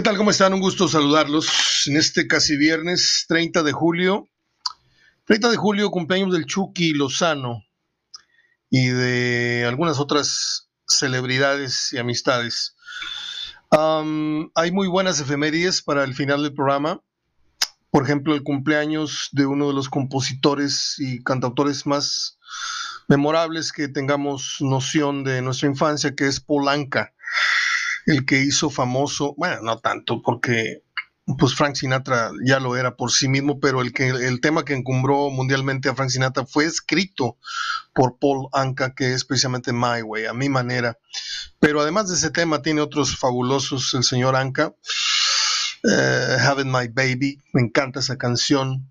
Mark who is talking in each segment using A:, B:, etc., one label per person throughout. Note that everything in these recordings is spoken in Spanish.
A: ¿Qué tal? ¿Cómo están? Un gusto saludarlos en este casi viernes 30 de julio. 30 de julio, cumpleaños del Chucky Lozano y de algunas otras celebridades y amistades. hay muy buenas efemérides para el final del programa. Por ejemplo, el cumpleaños de uno de los compositores y cantautores más memorables que tengamos noción de nuestra infancia, que es Polanca el que hizo famoso, bueno, no tanto, porque pues Frank Sinatra ya lo era por sí mismo, pero el, que, el tema que encumbró mundialmente a Frank Sinatra fue escrito por Paul Anka, que es precisamente My Way, a mi manera. Pero además de ese tema, tiene otros fabulosos, el señor Anka. Eh, Having My Baby, me encanta esa canción.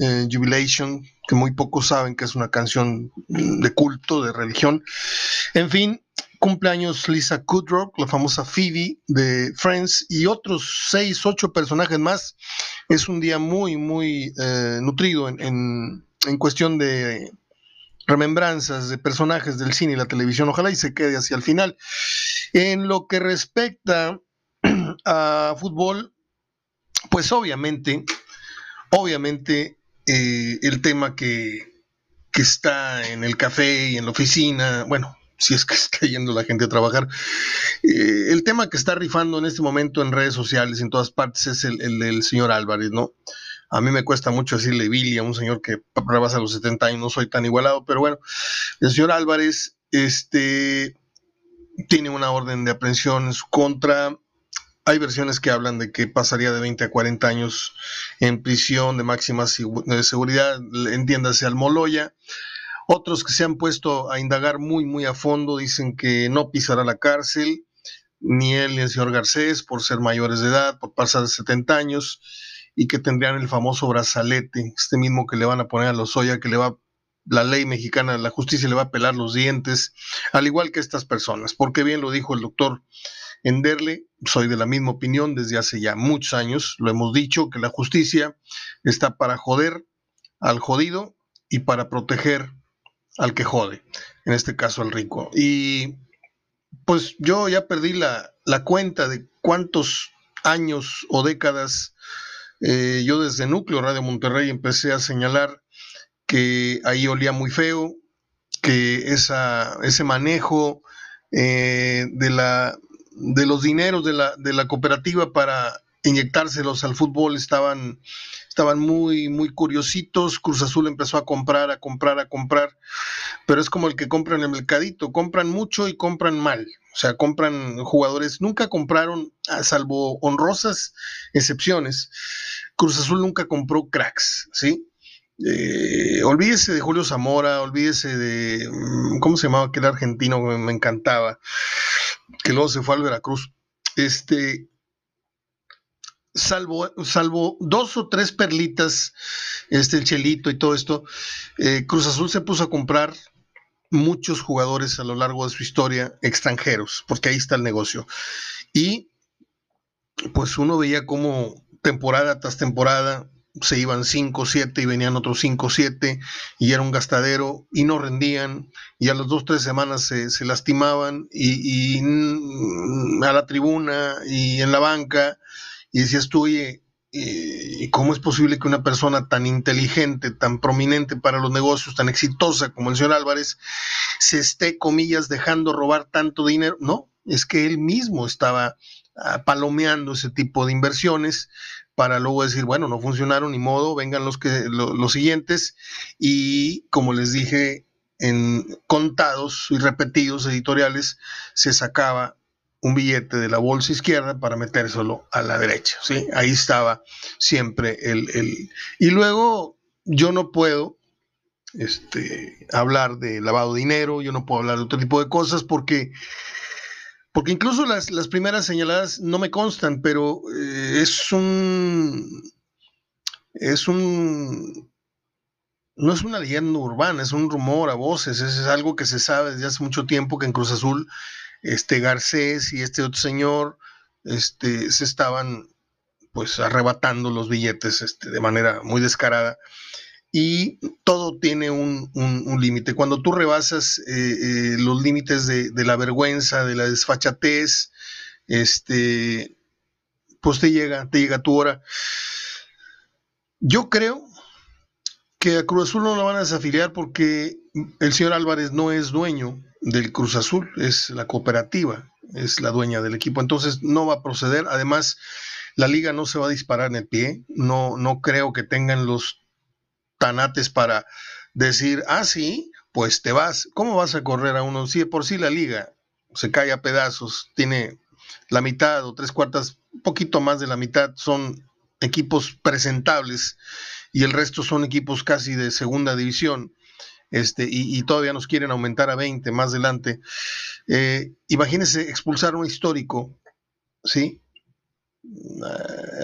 A: Eh, Jubilation, que muy pocos saben que es una canción de culto, de religión. En fin, cumpleaños Lisa Kudrow, la famosa Phoebe de Friends y otros seis, ocho personajes más. Es un día muy, muy eh, nutrido en, cuestión de remembranzas de personajes del cine y la televisión. Ojalá y se quede hacia el final. En lo que respecta a fútbol, pues obviamente, obviamente eh, el tema que, que está en el café y en la oficina, bueno, si es que está yendo la gente a trabajar. Eh, el tema que está rifando en este momento en redes sociales, en todas partes, es el, del señor Álvarez, ¿no? A mí me cuesta mucho decirle Billy a un señor que rebasa los 70 años, no soy tan igualado, pero bueno, el señor Álvarez este, tiene una orden de aprehensión en su contra. Hay versiones que hablan de que pasaría de 20 a 40 años en prisión de máxima seguridad, entiéndase al Moloya. Otros que se han puesto a indagar muy, muy a fondo dicen que no pisará la cárcel, ni él ni el señor Garcés, por ser mayores de edad, por pasar de 70 años, y que tendrían el famoso brazalete, este mismo que le van a poner a los Oya, que le va la ley mexicana, la justicia le va a pelar los dientes, al igual que estas personas, porque bien lo dijo el doctor Enderle, soy de la misma opinión desde hace ya muchos años, lo hemos dicho, que la justicia está para joder al jodido y para proteger al que jode, en este caso al rico. Y pues yo ya perdí la, cuenta de cuántos años o décadas eh, yo desde Núcleo Radio Monterrey empecé a señalar que ahí olía muy feo, que esa, ese manejo eh, de, la, de los dineros de la, de la cooperativa para inyectárselos al fútbol estaban, estaban muy, muy curiositos. Cruz Azul empezó a comprar, a comprar, a comprar, pero es como el que compra en el mercadito, compran mucho y compran mal. O sea, compran jugadores, nunca compraron, salvo honrosas excepciones, Cruz Azul nunca compró cracks, ¿sí? Eh, olvídese de Julio Zamora, olvídese de, mm, ¿cómo se llamaba aquel argentino me, encantaba? Que luego se fue al Veracruz. Este, salvo, salvo dos o tres perlitas, este, el Chelito y todo esto, eh, Cruz Azul se puso a comprar muchos jugadores a lo largo de su historia extranjeros, porque ahí está el negocio. Y pues uno veía como temporada tras temporada se iban 5 7 y venían otros 5 7 y era un gastadero y no rendían y a las dos tres semanas se, lastimaban y, a la tribuna y en la banca y decías tú, oye, ¿y cómo es posible que una persona tan inteligente, tan prominente para los negocios, tan exitosa como el señor Álvarez, se esté, comillas, dejando robar tanto dinero? No, es que él mismo estaba ah, palomeando ese tipo de inversiones para luego decir, bueno, no funcionaron ni modo, vengan los, que, los siguientes. Y como les dije, en contados y repetidos editoriales, se sacaba un billete de la bolsa izquierda para metérselo a la derecha, ¿sí? Ahí estaba siempre el... el... Y luego yo no puedo este, hablar de lavado de dinero, yo no puedo hablar de otro tipo de cosas porque, porque incluso las, las primeras señaladas no me constan, pero eh, es un... Es un no es una leyenda urbana, es un rumor a voces, es, es algo que se sabe desde hace mucho tiempo que en Cruz Azul este Garcés y este otro señor este, se estaban pues arrebatando los billetes este, de manera muy descarada y todo tiene un, límite. Cuando tú rebasas eh, eh, los límites de, la vergüenza, de la desfachatez, este, pues te llega, te llega tu hora. Yo creo que a Cruz Azul no lo van a desafiliar porque el señor Álvarez no es dueño del Cruz Azul, es la cooperativa, es la dueña del equipo, entonces no va a proceder. Además, la liga no se va a disparar en el pie, no, no creo que tengan los tanates para decir, ah, sí, pues te vas. ¿Cómo vas a correr a uno? Si por sí la liga se cae a pedazos, tiene la mitad o tres cuartas, poquito más de la mitad son equipos presentables y el resto son equipos casi de segunda división. Este, y, todavía nos quieren aumentar a 20 más adelante. Eh, imagínense expulsar un histórico, ¿sí?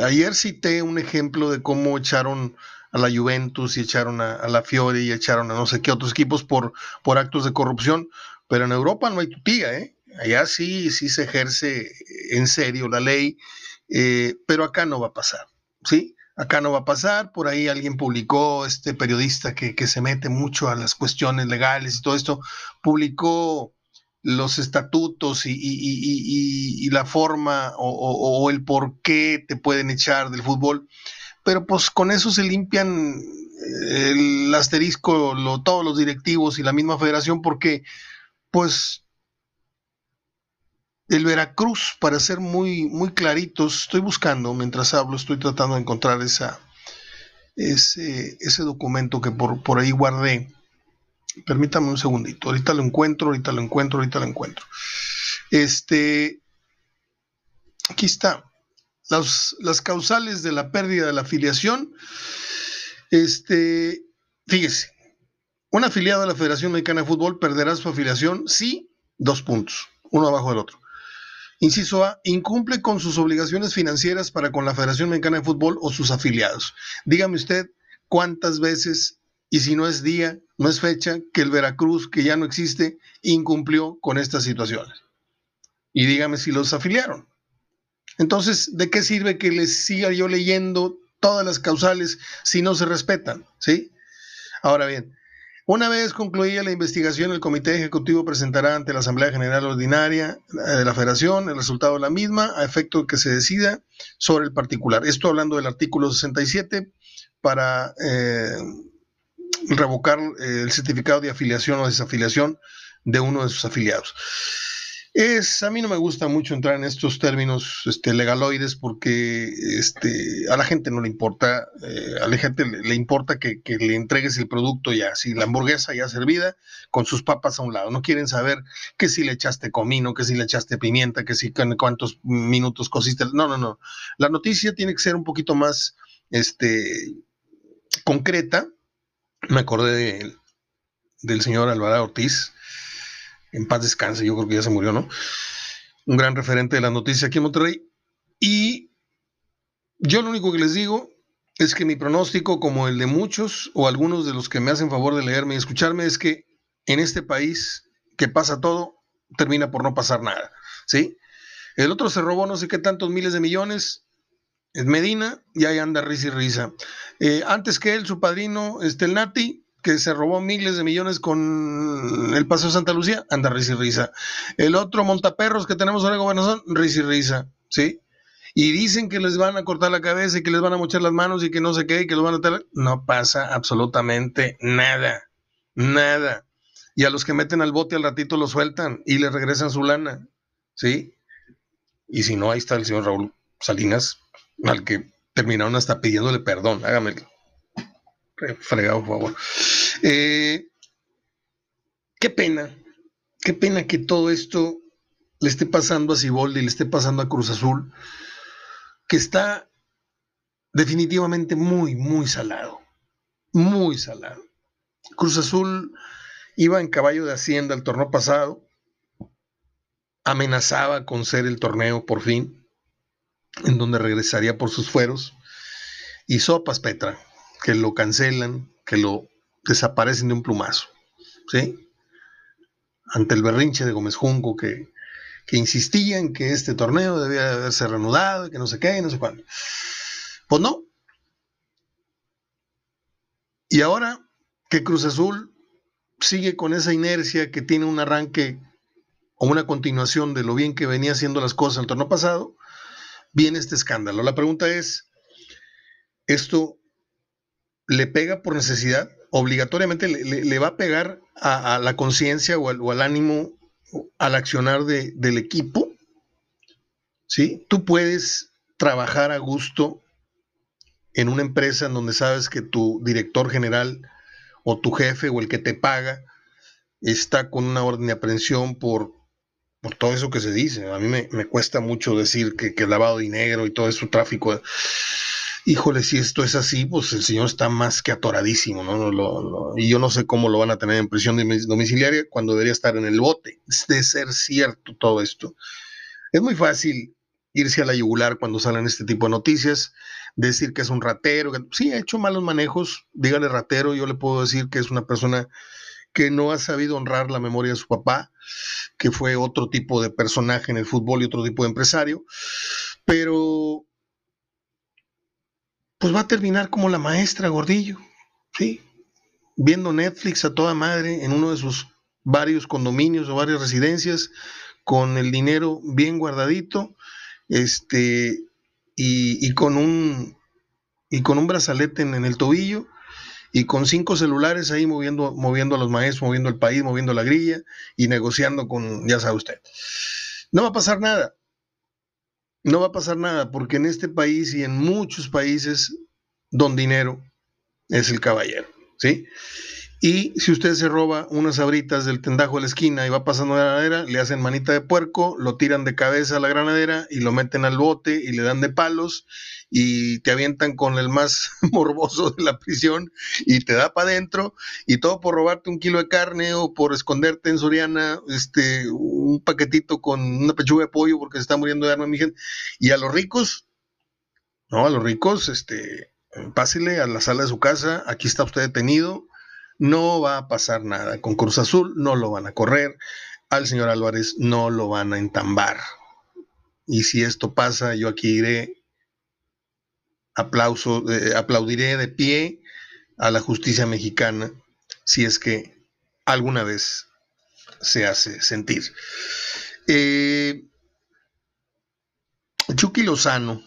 A: Ayer cité un ejemplo de cómo echaron a la Juventus y echaron a, la Fiore y echaron a no sé qué otros equipos por, por actos de corrupción, pero en Europa no hay tutía, ¿eh? Allá sí, sí se ejerce en serio la ley, eh, pero acá no va a pasar, ¿sí? Acá no va a pasar, por ahí alguien publicó, este periodista que, que se mete mucho a las cuestiones legales y todo esto, publicó los estatutos y, la forma o, el por qué te pueden echar del fútbol. Pero pues con eso se limpian eh, el asterisco, todos los directivos y la misma federación, porque pues el Veracruz, para ser muy, muy claritos, estoy buscando, mientras hablo, estoy tratando de encontrar ese, ese documento que por, por ahí guardé. Permítame un segundito, ahorita lo encuentro, ahorita lo encuentro, ahorita lo encuentro. Este, aquí está las causales de la pérdida de la afiliación. Este, fíjese, un afiliado de la Federación Mexicana de Fútbol perderá su afiliación si, dos puntos, uno abajo del otro. Inciso A, incumple con sus obligaciones financieras para con la Federación Mexicana de Fútbol o sus afiliados. Dígame usted cuántas veces, y si no es día, no es fecha, que el Veracruz, que ya no existe, incumplió con estas situaciones. Y dígame si los afiliaron. Entonces, ¿de qué sirve que les siga yo leyendo todas las causales si no se respetan? ¿Sí? Ahora bien, una vez concluida la investigación, el Comité Ejecutivo presentará ante la Asamblea General Ordinaria eh, de la Federación el resultado de la misma a efecto de que se decida sobre el particular. Esto hablando del artículo 67 para eh, revocar eh, el certificado de afiliación o desafiliación de uno de sus afiliados. Es, a mí no me gusta mucho entrar en estos términos este, legaloides porque este, a la gente no le importa, eh, a la gente le, importa que, le entregues el producto ya, si la hamburguesa ya servida con sus papas a un lado, no quieren saber que si le echaste comino, que si le echaste pimienta, que si cuántos minutos cosiste, no, no, no, la noticia tiene que ser un poquito más este, concreta, me acordé del señor Alvarado Ortiz, en paz descanse, yo creo que ya se murió, ¿no? Un gran referente de la noticia aquí en Monterrey. Y yo lo único que les digo es que mi pronóstico, como el de muchos o algunos de los que me hacen favor de leerme y escucharme, es que en este país que pasa todo, termina por no pasar nada, ¿sí? El otro se robó no sé qué tantos miles de millones, es Medina, y ahí anda risa y risa. Eh, antes que él, su padrino, este, Nati, que se robó miles de millones con el Paseo Santa Lucía, anda risa y risa. El otro montaperros que tenemos ahora en gobernación, risa y risa, ¿sí? Y dicen que les van a cortar la cabeza y que les van a mochar las manos y que no sé qué y que los van a tener. No pasa absolutamente nada, nada. Y a los que meten al bote al ratito lo sueltan y les regresan su lana, ¿sí? Y si no, ahí está el señor Raúl Salinas, al que terminaron hasta pidiéndole perdón, hágame fregado, por favor. Eh, qué pena, qué pena que todo esto le esté pasando a Ciboldi, le esté pasando a Cruz Azul, que está definitivamente muy, muy salado, muy salado. Cruz Azul iba en caballo de hacienda el torneo pasado, amenazaba con ser el torneo por fin, en donde regresaría por sus fueros, y sopas Petra, que lo cancelan, que lo desaparecen de un plumazo. ¿sí? Ante el berrinche de Gómez Junco que, que insistía en que este torneo debía haberse reanudado y que no sé qué no sé cuándo. Pues no. Y ahora que Cruz Azul sigue con esa inercia que tiene un arranque o una continuación de lo bien que venía haciendo las cosas el torneo pasado, viene este escándalo. La pregunta es, ¿esto le pega por necesidad? ¿Obligatoriamente le, va a pegar a, la conciencia o, al ánimo, al accionar del equipo? ¿Sí? Tú puedes trabajar a gusto en una empresa en donde sabes que tu director general o tu jefe o el que te paga está con una orden de aprehensión por, por todo eso que se dice. A mí me, cuesta mucho decir que, que, lavado de dinero y todo eso, tráfico. Híjole, si esto es así, pues el señor está más que atoradísimo, ¿no? y yo no sé cómo lo van a tener en prisión domiciliaria cuando debería estar en el bote. Es de ser cierto todo esto. Es muy fácil irse a la yugular cuando salen este tipo de noticias, decir que es un ratero, que sí, ha hecho malos manejos, dígale ratero, yo le puedo decir que es una persona que no ha sabido honrar la memoria de su papá, que fue otro tipo de personaje en el fútbol y otro tipo de empresario, pero pues va a terminar como la maestra Gordillo, ¿sí? Viendo Netflix a toda madre en uno de sus varios condominios o varias residencias, con el dinero bien guardadito, este, y, con un y con un brazalete en el tobillo, y con cinco celulares ahí moviendo, moviendo a los maestros, moviendo el país, moviendo la grilla y negociando con, ya sabe usted. No va a pasar nada. No va a pasar nada porque en este país y en muchos países, don dinero es el caballero, ¿sí? Y si usted se roba unas sabritas del tendajo de la esquina y va pasando la granadera, le hacen manita de puerco, lo tiran de cabeza a la granadera y lo meten al bote y le dan de palos y te avientan con el más morboso de la prisión y te da para adentro y todo por robarte un kilo de carne o por esconderte en Soriana este, un paquetito con una pechuga de pollo porque se está muriendo de arma mi gente. Y a los ricos, no, a los ricos, este, pásele a la sala de su casa, aquí está usted detenido no va a pasar nada. Con Cruz Azul no lo van a correr. Al señor Álvarez no lo van a entambar. Y si esto pasa, yo aquí iré, aplauso, eh, aplaudiré de pie a la justicia mexicana si es que alguna vez se hace sentir. Eh, Chucky Lozano,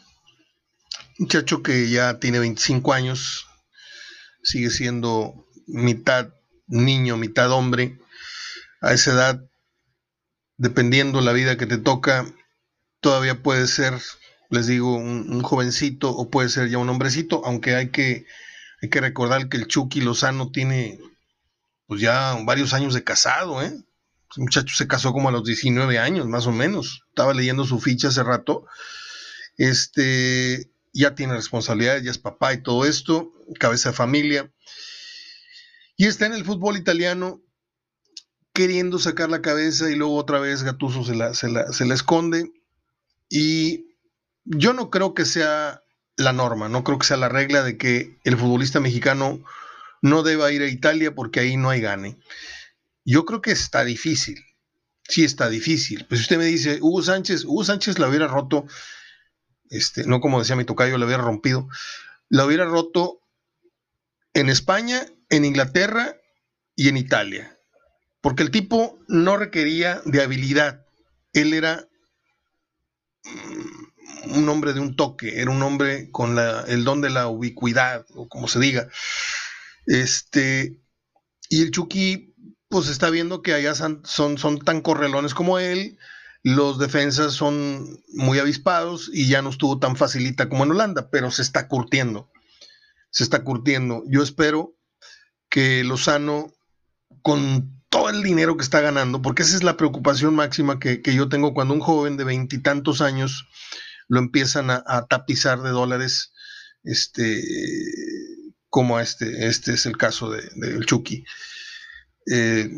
A: muchacho que ya tiene 25 años, sigue siendo mitad niño, mitad hombre, a esa edad, dependiendo la vida que te toca, todavía puede ser, les digo, un, jovencito o puede ser ya un hombrecito, aunque hay que, hay que recordar que el Chucky Lozano tiene pues ya varios años de casado, ¿eh? Muchacho se casó como a los 19 años, más o menos. Estaba leyendo su ficha hace rato. Este, ya tiene responsabilidades, ya es papá y todo esto, cabeza de familia. Y está en el fútbol italiano queriendo sacar la cabeza y luego otra vez Gatuso se la, se la, esconde. Y yo no creo que sea la norma, no creo que sea la regla de que el futbolista mexicano no deba ir a Italia porque ahí no hay gane. Yo creo que está difícil. Sí está difícil. Pues usted me dice, Hugo Sánchez, Hugo Sánchez la hubiera roto, este, no como decía mi tocayo, la hubiera rompido, la hubiera roto en España, en Inglaterra y en Italia. Porque el tipo no requería de habilidad. Él era mm, un hombre de un toque, era un hombre con el don de la ubicuidad, o como se diga. Este, y el Chucky, pues está viendo que allá son, son tan correlones como él, los defensas son muy avispados y ya no estuvo tan facilita como en Holanda, pero se está curtiendo se está curtiendo. Yo espero que Lozano, con todo el dinero que está ganando, porque esa es la preocupación máxima que, yo tengo cuando un joven de veintitantos años lo empiezan a, tapizar de dólares, este, como este, este es el caso del de, Chucky. Eh,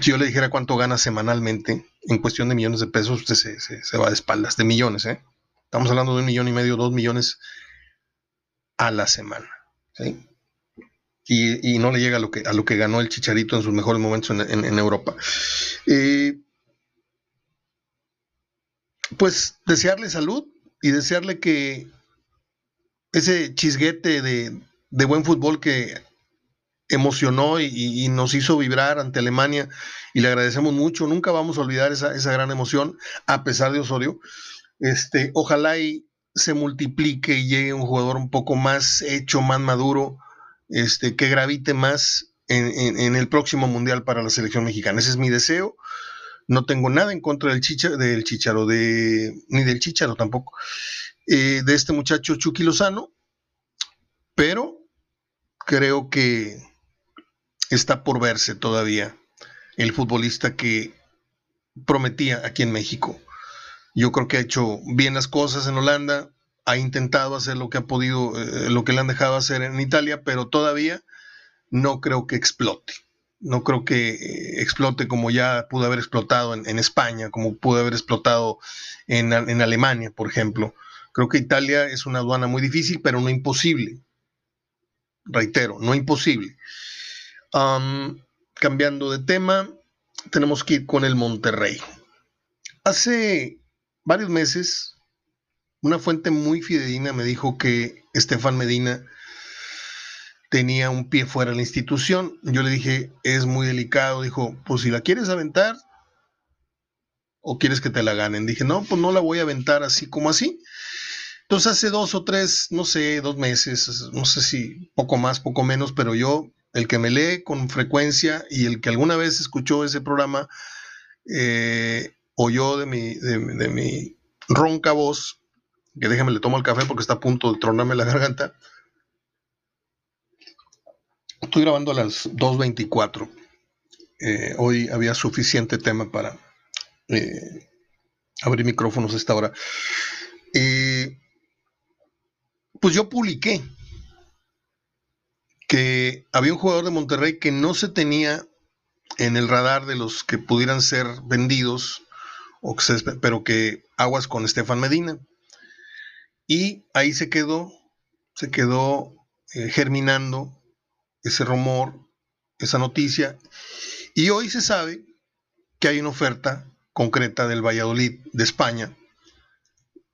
A: si yo le dijera cuánto gana semanalmente, en cuestión de millones de pesos, usted se, se va de espaldas, de millones, ¿eh? Estamos hablando de un millón y medio, dos millones a la semana. Y, no le llega a lo, que, a lo que ganó el Chicharito en sus mejores momentos en, Europa. Eh, pues desearle salud y desearle que ese chisguete de, buen fútbol que emocionó y, nos hizo vibrar ante Alemania y le agradecemos mucho. Nunca vamos a olvidar esa, esa gran emoción, a pesar de Osorio. Este, ojalá y se multiplique y llegue un jugador un poco más hecho, más maduro, este, que gravite más en, el próximo mundial para la selección mexicana. Ese es mi deseo. No tengo nada en contra del, chicha, del Chicharo, de, ni del Chicharo tampoco, eh, de este muchacho Chucky Lozano, pero creo que está por verse todavía el futbolista que prometía aquí en México. Yo creo que ha hecho bien las cosas en Holanda, ha intentado hacer lo que ha podido, eh, lo que le han dejado hacer en Italia, pero todavía no creo que explote. No creo que eh, explote como ya pudo haber explotado en, España, como pudo haber explotado en, Alemania, por ejemplo. Creo que Italia es una aduana muy difícil, pero no imposible. Reitero, no imposible. cambiando de tema, tenemos que ir con el Monterrey. Hace varios meses, una fuente muy fidedigna me dijo que Estefan Medina tenía un pie fuera de la institución. Yo le dije, es muy delicado. Dijo, pues si la quieres aventar o quieres que te la ganen. Dije, no, pues no la voy a aventar así como así. Entonces hace dos o tres, no sé, dos meses, no sé si poco más, poco menos, pero yo, el que me lee con frecuencia y el que alguna vez escuchó ese programa, eh, oyó de mi, de, de mi ronca voz, que déjame le tomo el café porque está a punto de tronarme la garganta, Estoy grabando a las 2.24. Eh, hoy había suficiente tema para eh, abrir micrófonos a esta hora. Eh, pues yo publiqué que había un jugador de Monterrey que no se tenía en el radar de los que pudieran ser vendidos, pero que aguas con Estefan Medina. Y ahí se quedó, se quedó germinando ese rumor, esa noticia, y hoy se sabe que hay una oferta concreta del Valladolid de España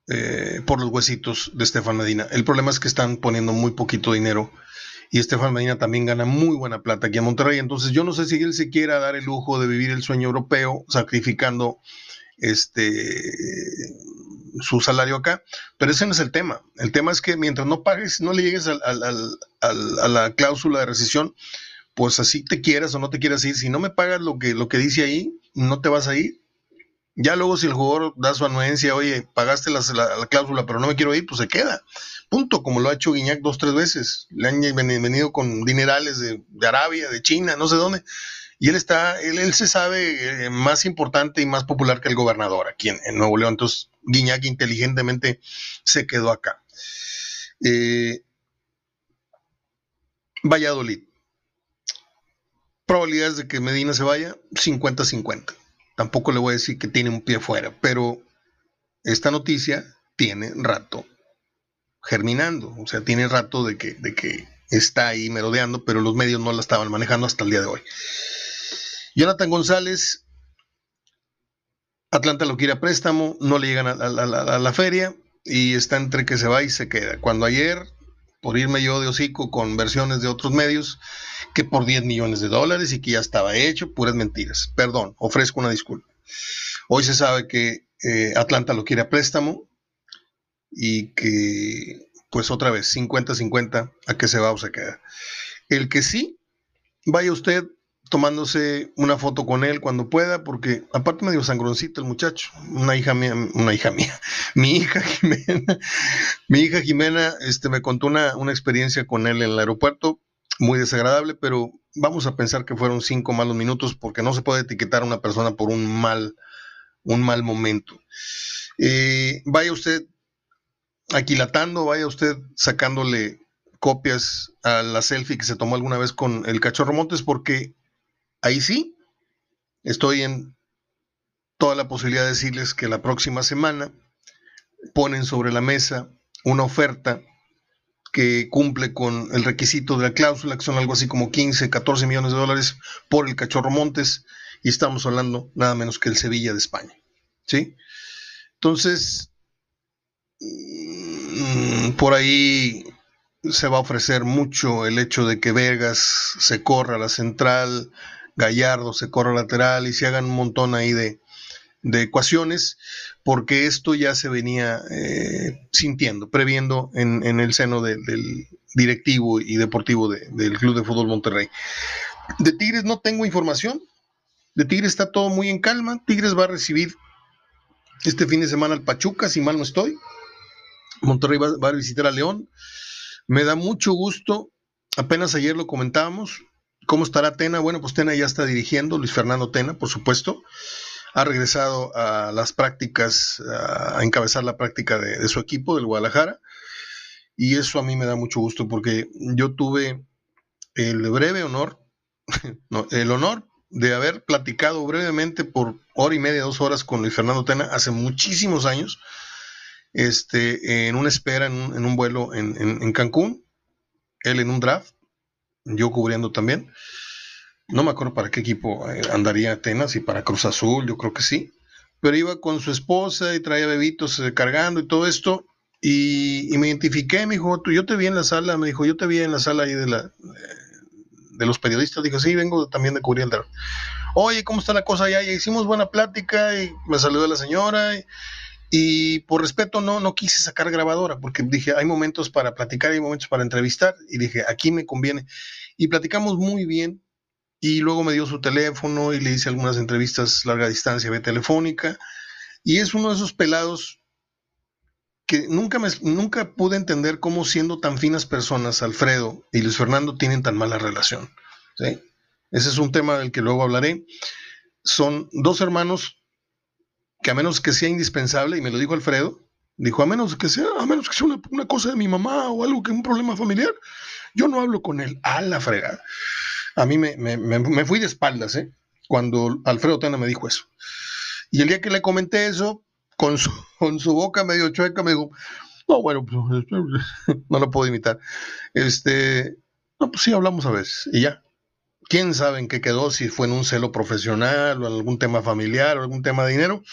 A: eh, por los huesitos de Estefan Medina. El problema es que están poniendo muy poquito dinero y Estefan Medina también gana muy buena plata aquí en Monterrey. Entonces yo no sé si él se quiera dar el lujo de vivir el sueño europeo sacrificando este su salario acá, pero ese no es el tema. El tema es que mientras no pagues, no le llegues a la cláusula de rescisión, pues así te quieras o no te quieras ir. Si no me pagas lo que, lo que dice ahí, no te vas a ir. Ya luego si el jugador da su anuencia, oye, pagaste la, cláusula, pero no me quiero ir, pues se queda. Punto, como lo ha hecho Guiñac dos, tres veces. Le han venido con dinerales de, Arabia, de China, no sé dónde y él está, él, se sabe eh, más importante y más popular que el gobernador aquí en, Nuevo León. Entonces, Guiñac inteligentemente se quedó acá. Eh, Valladolid. Probabilidades de que Medina se vaya, 50-50. Tampoco le voy a decir que tiene un pie fuera, pero esta noticia tiene rato germinando, o sea, tiene rato de que, de que está ahí merodeando, pero los medios no la estaban manejando hasta el día de hoy. Jonathan González, Atlanta lo quiere a préstamo, no le llegan a, la feria y está entre que se va y se queda. Cuando ayer, por irme yo de hocico con versiones de otros medios, que por 10 millones de dólares y que ya estaba hecho, puras mentiras. Perdón, ofrezco una disculpa. Hoy se sabe que eh, Atlanta lo quiere a préstamo y que, pues otra vez, 50-50 a que se va o se queda. El que sí, vaya usted tomándose una foto con él cuando pueda, porque aparte medio sangroncito el muchacho, una hija mía, una hija mía, mi hija Jimena, mi hija Jimena este, me contó una, una experiencia con él en el aeropuerto, muy desagradable, pero vamos a pensar que fueron cinco malos minutos, porque no se puede etiquetar a una persona por un mal, un mal momento. Eh, vaya usted aquilatando, vaya usted sacándole copias a la selfie que se tomó alguna vez con el cachorro Montes, porque Ahí sí, estoy en toda la posibilidad de decirles que la próxima semana ponen sobre la mesa una oferta que cumple con el requisito de la cláusula, que son algo así como 15, 14 millones de dólares por el Cachorro Montes, y estamos hablando nada menos que el Sevilla de España. ¿Sí? Entonces, mm, por ahí se va a ofrecer mucho el hecho de que Vegas se corra a la central, Gallardo se corra lateral y se hagan un montón ahí de, ecuaciones, porque esto ya se venía eh, sintiendo, previendo en, el seno del directivo y deportivo del Club de Fútbol Monterrey. De Tigres no tengo información, de Tigres está todo muy en calma, Tigres va a recibir este fin de semana al Pachuca, si mal no estoy, Monterrey va, va a visitar a León, me da mucho gusto, apenas ayer lo comentábamos, ¿Cómo estará Tena? Bueno, pues Tena ya está dirigiendo, Luis Fernando Tena, por supuesto. Ha regresado a las prácticas, a encabezar la práctica de, su equipo, del Guadalajara. Y eso a mí me da mucho gusto porque yo tuve el breve honor, el honor de haber platicado brevemente por hora y media, dos horas con Luis Fernando Tena hace muchísimos años, este, en una espera, en un, vuelo en Cancún, él en un draft yo cubriendo también. No me acuerdo para qué equipo eh, andaría Atenas, y para Cruz Azul, yo creo que sí. Pero iba con su esposa y traía bebitos eh, cargando y todo esto. Y, me identifiqué, me dijo, yo te vi en la sala, me dijo, yo te vi en la sala ahí de, la, de los periodistas. Dijo, sí, vengo también de cubrir el Oye, ¿cómo está la cosa allá? Y hicimos buena plática y me saludó la señora. Y por respeto no, no quise sacar grabadora porque dije, hay momentos para platicar, hay momentos para entrevistar y dije, aquí me conviene. Y platicamos muy bien y luego me dio su teléfono y le hice algunas entrevistas larga distancia de telefónica y es uno de esos pelados que nunca, me, nunca pude entender cómo siendo tan finas personas, Alfredo y Luis Fernando tienen tan mala relación. ¿sí? Ese es un tema del que luego hablaré. Son dos hermanos que a menos que sea indispensable, y me lo dijo Alfredo, dijo, a menos que sea, a menos que sea una, cosa de mi mamá o algo que un problema familiar, yo no hablo con él. A la fregada. A mí me, me, fui de espaldas, ¿eh? Cuando Alfredo Tena me dijo eso. Y el día que le comenté eso, con su, con su boca medio chueca, me dijo, no, bueno, pues, no lo puedo imitar. Este, no, pues sí, hablamos a veces. Y ya, quién sabe en qué quedó, si fue en un celo profesional o en algún tema familiar o algún tema de dinero,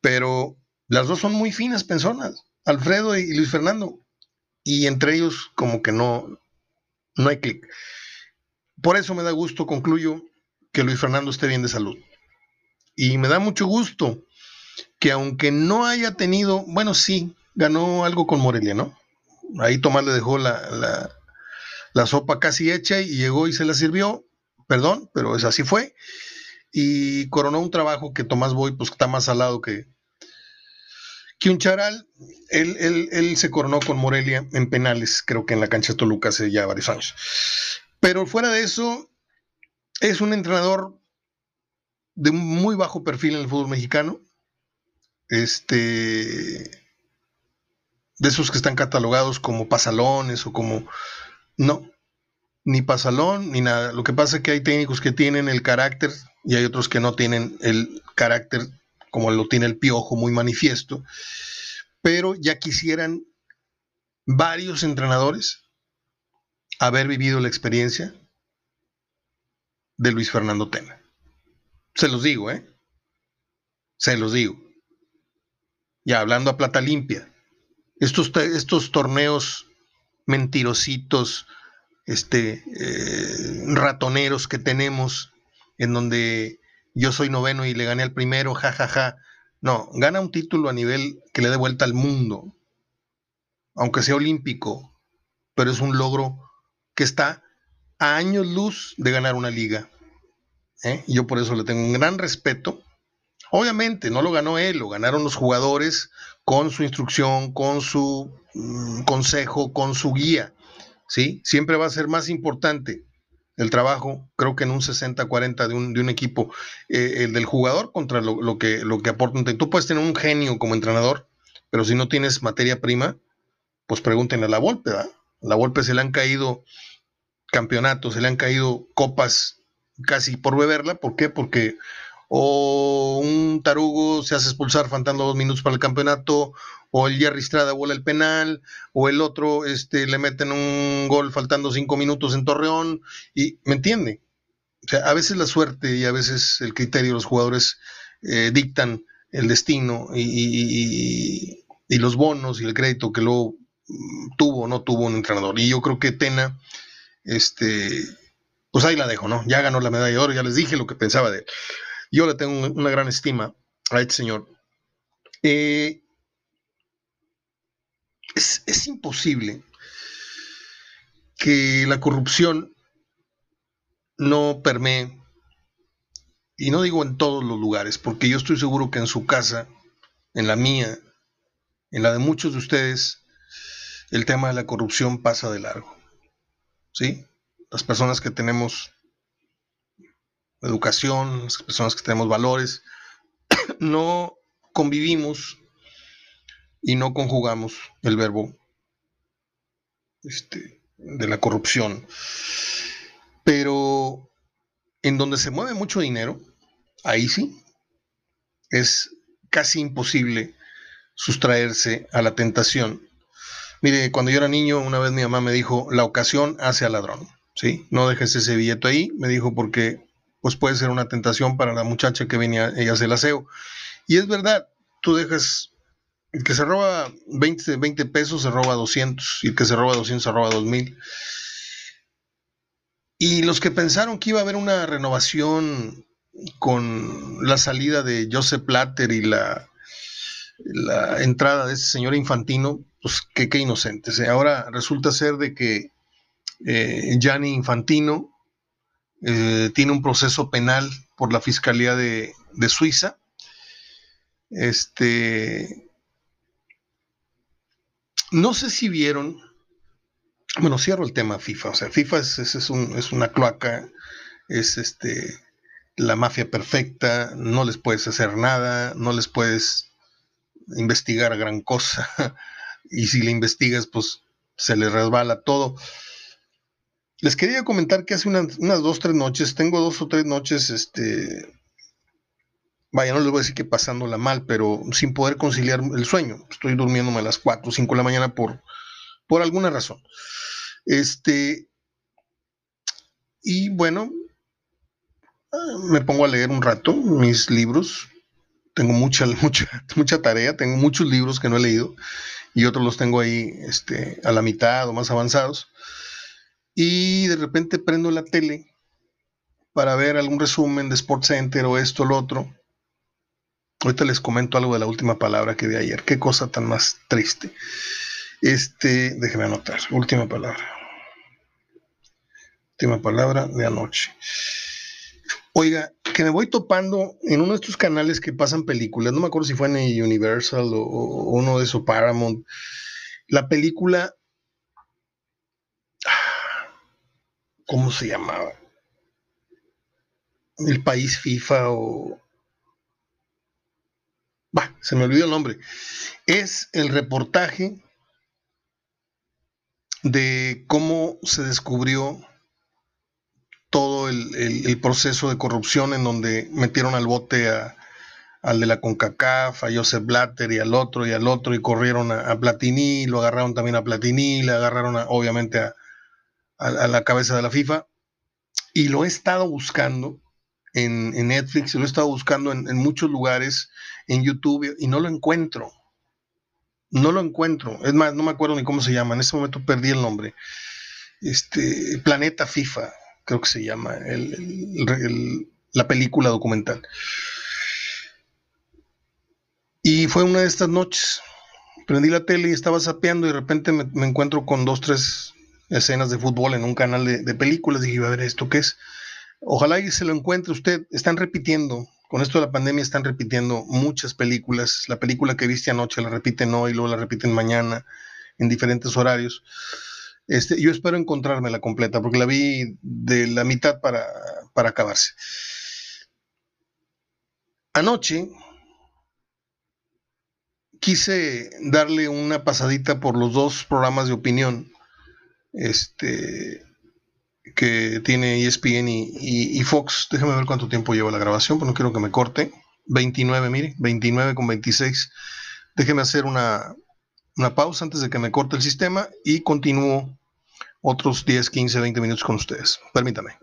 A: pero las dos son muy finas personas, Alfredo y Luis Fernando, y entre ellos como que no, no hay clic. Por eso me da gusto, concluyo, que Luis Fernando esté bien de salud. Y me da mucho gusto que aunque no haya tenido, bueno, sí, ganó algo con Morelia, ¿no? Ahí Tomás le dejó la la sopa casi hecha y llegó y se la sirvió, perdón, pero es así fue. Y coronó un trabajo que Tomás Boy, pues está más salado que, que un charal. Él, él, se coronó con Morelia en penales, creo que en la cancha de Toluca hace ya varios años. Pero fuera de eso, es un entrenador de muy bajo perfil en el fútbol mexicano. Este, de esos que están catalogados como pasalones o como no, ni pasalón, ni nada. Lo que pasa es que hay técnicos que tienen el carácter y hay otros que no tienen el carácter como lo tiene el piojo, muy manifiesto. Pero ya quisieran varios entrenadores haber vivido la experiencia de Luis Fernando Tena. Se los digo, ¿eh? Se los digo. Ya hablando a plata limpia. Estos, estos torneos mentirositos, este, eh, ratoneros que tenemos, en donde yo soy noveno y le gané al primero, jajaja. Ja, ja. No, gana un título a nivel que le dé vuelta al mundo, aunque sea olímpico, pero es un logro que está a años luz de ganar una liga. ¿eh? Yo por eso le tengo un gran respeto. Obviamente, no lo ganó él, lo ganaron los jugadores con su instrucción, con su Mm, consejo, con su guía, ¿sí? Siempre va a ser más importante el trabajo, creo que en un 60-40 de un, de un, equipo, eh, el del jugador contra lo, que, lo que aporta. Tú puedes tener un genio como entrenador, pero si no tienes materia prima, pues pregúntenle a la Volpe, ¿verdad? A la Volpe se le han caído campeonatos, se le han caído copas casi por beberla. ¿Por qué? Porque o un tarugo se hace expulsar faltando dos minutos para el campeonato, o el Jerry Estrada vuela el penal, o el otro este, le meten un gol faltando cinco minutos en Torreón, y ¿me entiende? O sea, a veces la suerte y a veces el criterio de los jugadores eh, dictan el destino y, los bonos y el crédito que luego mm, tuvo o no tuvo un entrenador. Y yo creo que Tena, este, pues ahí la dejo, ¿no? Ya ganó la medalla de oro, ya les dije lo que pensaba de él. Yo le tengo una gran estima a este señor. Eh, es, imposible que la corrupción no permee, y no digo en todos los lugares, porque yo estoy seguro que en su casa, en la mía, en la de muchos de ustedes, el tema de la corrupción pasa de largo. ¿Sí? Las personas que tenemos educación, las personas que tenemos valores, no convivimos y no conjugamos el verbo este, de la corrupción. Pero en donde se mueve mucho dinero, ahí sí, es casi imposible sustraerse a la tentación. Mire, cuando yo era niño, una vez mi mamá me dijo, la ocasión hace al ladrón, ¿sí? No dejes ese billete ahí, me dijo, porque pues puede ser una tentación para la muchacha que venía, ella hace el aseo. Y es verdad, tú dejas, el que se roba 20, 20 pesos se roba 200, y el que se roba 200 se roba 2000. Y los que pensaron que iba a haber una renovación con la salida de Joseph Platter y la, la entrada de ese señor Infantino, pues qué, qué inocentes. ¿eh? Ahora resulta ser de que eh, Gianni Infantino eh, tiene un proceso penal por la Fiscalía de, Suiza. Este, no sé si vieron, bueno, cierro el tema FIFA, o sea, FIFA es, es, una cloaca, es este, la mafia perfecta, no les puedes hacer nada, no les puedes investigar gran cosa, y si le investigas, pues se le resbala todo. Les quería comentar que hace unas, dos, tres noches, tengo dos o tres noches, este, vaya, no les voy a decir que pasándola mal, pero sin poder conciliar el sueño. Estoy durmiéndome a las 4 o 5 de la mañana por, por alguna razón. Este, y bueno, me pongo a leer un rato mis libros. Tengo mucha, mucha, mucha tarea, tengo muchos libros que no he leído y otros los tengo ahí este, a la mitad o más avanzados y de repente prendo la tele para ver algún resumen de Sports Center o esto o lo otro. Ahorita les comento algo de la última palabra que vi ayer. Qué cosa tan más triste. Este, déjenme anotar. Última palabra. Última palabra de anoche. Oiga, que me voy topando en uno de estos canales que pasan películas. No me acuerdo si fue en Universal o, o uno de esos Paramount. La película ¿cómo se llamaba? El país FIFA o... Bah, se me olvidó el nombre. Es el reportaje de cómo se descubrió todo el, proceso de corrupción en donde metieron al bote al de la CONCACAF, a Joseph Blatter y al otro y al otro y corrieron a, a Platini, lo agarraron también a Platini, le agarraron obviamente a, a, la cabeza de la FIFA y lo he estado buscando en, Netflix, lo he estado buscando en, muchos lugares, en YouTube y no lo encuentro. No lo encuentro. Es más, no me acuerdo ni cómo se llama. En este momento perdí el nombre. Este, Planeta FIFA, creo que se llama, la película documental. Y fue una de estas noches. Prendí la tele y estaba sapeando y de repente me encuentro con dos, tres escenas de fútbol en un canal de, películas. Dije, a ver, ¿esto qué es? Ojalá y se lo encuentre usted. Están repitiendo, con esto de la pandemia están repitiendo muchas películas. La película que viste anoche la repiten hoy, luego la repiten mañana, en diferentes horarios. Este, yo espero encontrarme la completa, porque la vi de la mitad para, para acabarse. Anoche quise darle una pasadita por los dos programas de opinión este, que tiene ESPN y, Fox. Déjame ver cuánto tiempo lleva la grabación, pero no quiero que me corte. 29, mire, 29 con 26. Déjeme hacer una, una pausa antes de que me corte el sistema y continúo otros 10, 15, 20 minutos con ustedes. Permítame.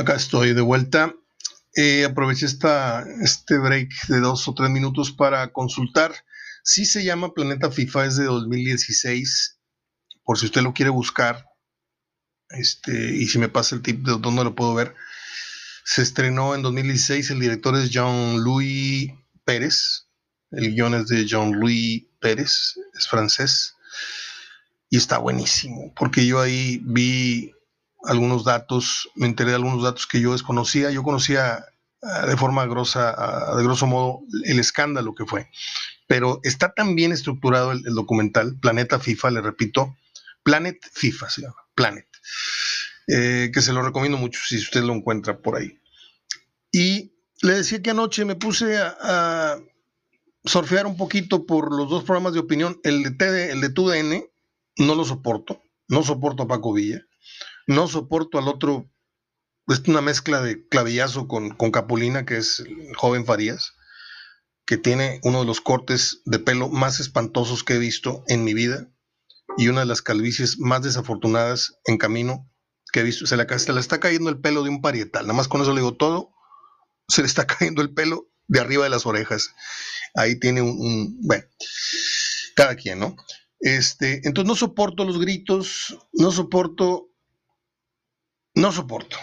A: Acá estoy de vuelta. Eh, aproveché esta, este break de dos o tres minutos para consultar Sí se llama Planeta FIFA, es de 2016, por si usted lo quiere buscar. Este, y si me pasa el tip de dónde lo puedo ver. Se estrenó en 2016, el director es Jean-Louis Pérez, el guion es de Jean-Louis Pérez, es francés, y está buenísimo, porque yo ahí vi algunos datos, me enteré de algunos datos que yo desconocía, yo conocía ah, de forma grosa, ah, de grosso modo, el escándalo que fue, pero está tan bien estructurado el, documental, Planeta FIFA, le repito, Planet FIFA se llama, Planet, eh, que se lo recomiendo mucho si usted lo encuentra por ahí. Y le decía que anoche me puse a, surfear un poquito por los dos programas de opinión. El de, TD, el de TUDN no lo soporto. No soporto a Paco Villa. No soporto al otro. Es una mezcla de clavillazo con, con Capulina, que es el joven Farías, que tiene uno de los cortes de pelo más espantosos que he visto en mi vida y una de las calvicies más desafortunadas en camino que he visto. Se le, se le está cayendo el pelo de un parietal. Nada más con eso le digo todo se le está cayendo el pelo de arriba de las orejas. Ahí tiene un, bueno, cada quien, ¿no? Este, entonces no soporto los gritos, no soporto, no soporto.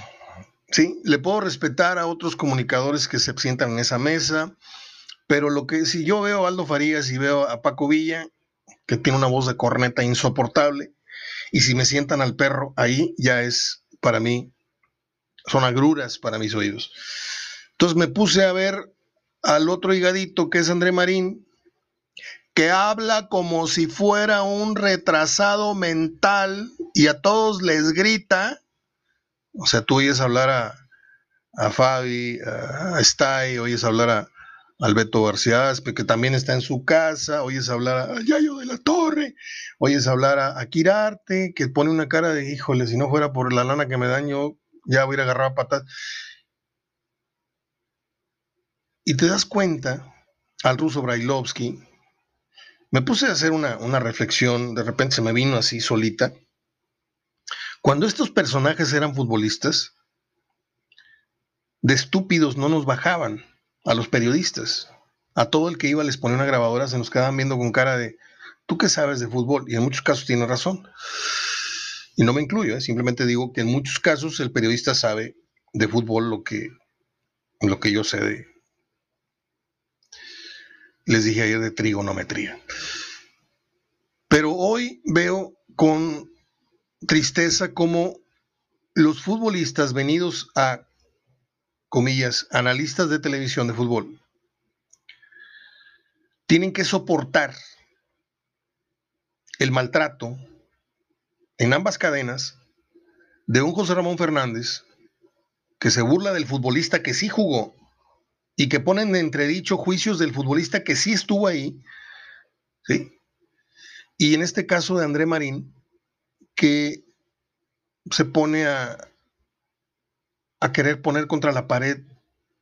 A: Sí, le puedo respetar a otros comunicadores que se sientan en esa mesa, pero lo que si yo veo a Aldo Farías y veo a Paco Villa, que tiene una voz de corneta insoportable, y si me sientan al perro ahí, ya es para mí, son agruras para mis oídos. Entonces me puse a ver al otro higadito que es André Marín, que habla como si fuera un retrasado mental y a todos les grita. O sea, tú oyes hablar a, a Fabi, a, Stay, oyes hablar a, Alberto García que también está en su casa, oyes hablar a Yayo de la Torre, oyes hablar a, Kirarte, que pone una cara de, híjole, si no fuera por la lana que me daño, ya voy a agarrar a patas. Y te das cuenta, al ruso Brailovsky, me puse a hacer una, reflexión, de repente se me vino así solita. Cuando estos personajes eran futbolistas, de estúpidos no nos bajaban a los periodistas. A todo el que iba les ponía una grabadora, se nos quedaban viendo con cara de, ¿tú qué sabes de fútbol? Y en muchos casos tiene razón. Y no me incluyo, ¿eh? simplemente digo que en muchos casos el periodista sabe de fútbol lo que, lo que yo sé de, les dije ayer de trigonometría. Pero hoy veo con tristeza cómo los futbolistas venidos a, comillas, analistas de televisión de fútbol, tienen que soportar el maltrato en ambas cadenas de un José Ramón Fernández que se burla del futbolista que sí jugó y que ponen en entredicho juicios del futbolista que sí estuvo ahí, ¿sí? Y en este caso de André Marín, que se pone a, a querer poner contra la pared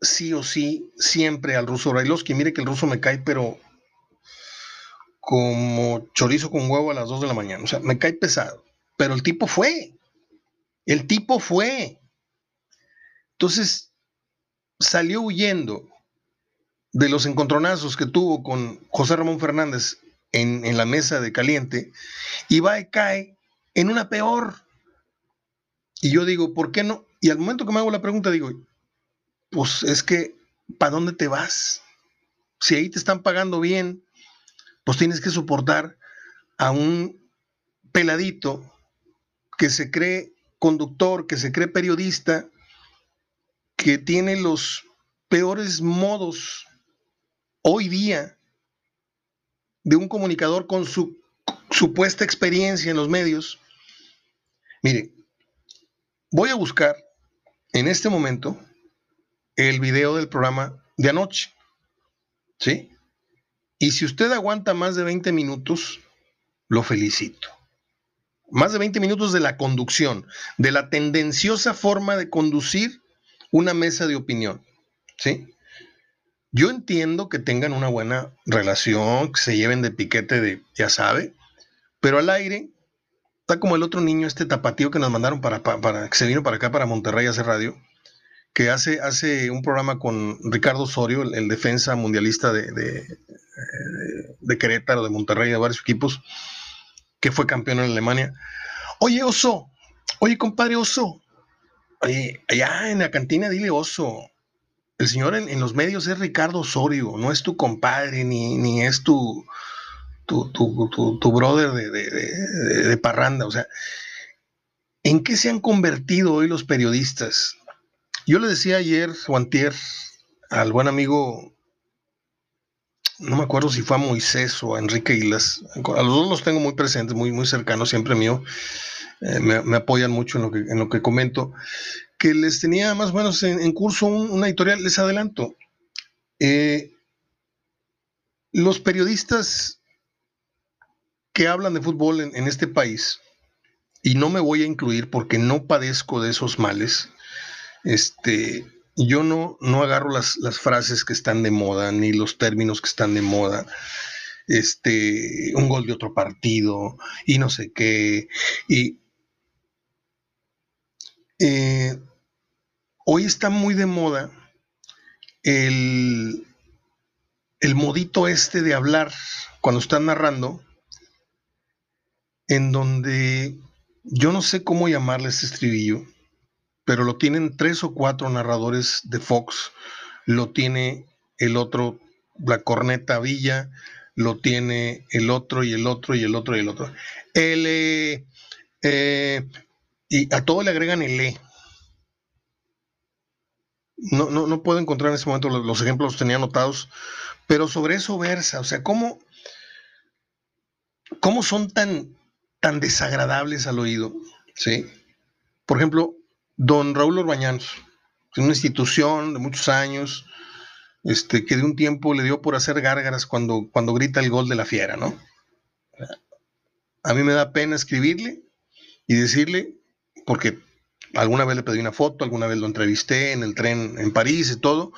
A: sí o sí siempre al ruso Brailovsky. Mire que el ruso me cae, pero como chorizo con huevo a las 2 de la mañana. O sea, me cae pesado. Pero el tipo fue. El tipo fue. Entonces, salió huyendo de los encontronazos que tuvo con José Ramón Fernández en, la mesa de caliente y va y cae en una peor. Y yo digo, ¿por qué no? Y al momento que me hago la pregunta, digo, pues es que, ¿para dónde te vas? Si ahí te están pagando bien, pues tienes que soportar a un peladito que se cree conductor, que se cree periodista, que tiene los peores modos hoy día de un comunicador con su supuesta experiencia en los medios. Mire, voy a buscar en este momento el video del programa de anoche. ¿Sí? Y si usted aguanta más de 20 minutos, lo felicito. Más de 20 minutos de la conducción, de la tendenciosa forma de conducir una mesa de opinión. ¿sí? Yo entiendo que tengan una buena relación, que se lleven de piquete de, ya sabe, pero al aire está como el otro niño, este tapatío que nos mandaron para, que se vino para acá, para Monterrey a hacer radio, que hace, hace un programa con Ricardo Osorio, el, defensa mundialista de, de, Querétaro, de Monterrey, de varios equipos, que fue campeón en Alemania. Oye, Oso, oye, compadre Oso, oye, allá en la cantina dile Oso. El señor en, los medios es Ricardo Osorio, no es tu compadre, ni, ni es tu, tu, tu, tu, brother de, de parranda. O sea, ¿en qué se han convertido hoy los periodistas? Yo le decía ayer, Juantier, al buen amigo, no me acuerdo si fue a Moisés o a Enrique Islas, a los dos los tengo muy presentes, muy, muy cercanos, siempre mío, eh, me, apoyan mucho en lo, que, en lo que comento, que les tenía más o menos en, curso una editorial, les adelanto. Eh, los periodistas que hablan de fútbol en este país, y no me voy a incluir porque no padezco de esos males, este, yo no, no agarro las, frases que están de moda, ni los términos que están de moda. Este, un gol de otro partido y no sé qué. Y eh, hoy está muy de moda el, el modito este de hablar cuando están narrando, en donde yo no sé cómo llamarle este estribillo, pero lo tienen tres o cuatro narradores de Fox, lo tiene el otro, la corneta Villa, lo tiene el otro y el otro y el otro y el otro. El, eh, y a todo le agregan el E. No, no, no, puedo encontrar en ese momento los, ejemplos, los tenía anotados, pero sobre eso versa, o sea, cómo, cómo son tan, tan desagradables al oído, ¿sí? Por ejemplo, Don Raúl Orbañanos, una institución de muchos años, este, que de un tiempo le dio por hacer gárgaras cuando, cuando grita el gol de la fiera, ¿no? A mí me da pena escribirle y decirle, porque alguna vez le pedí una foto, alguna vez lo entrevisté en el tren en París y todo,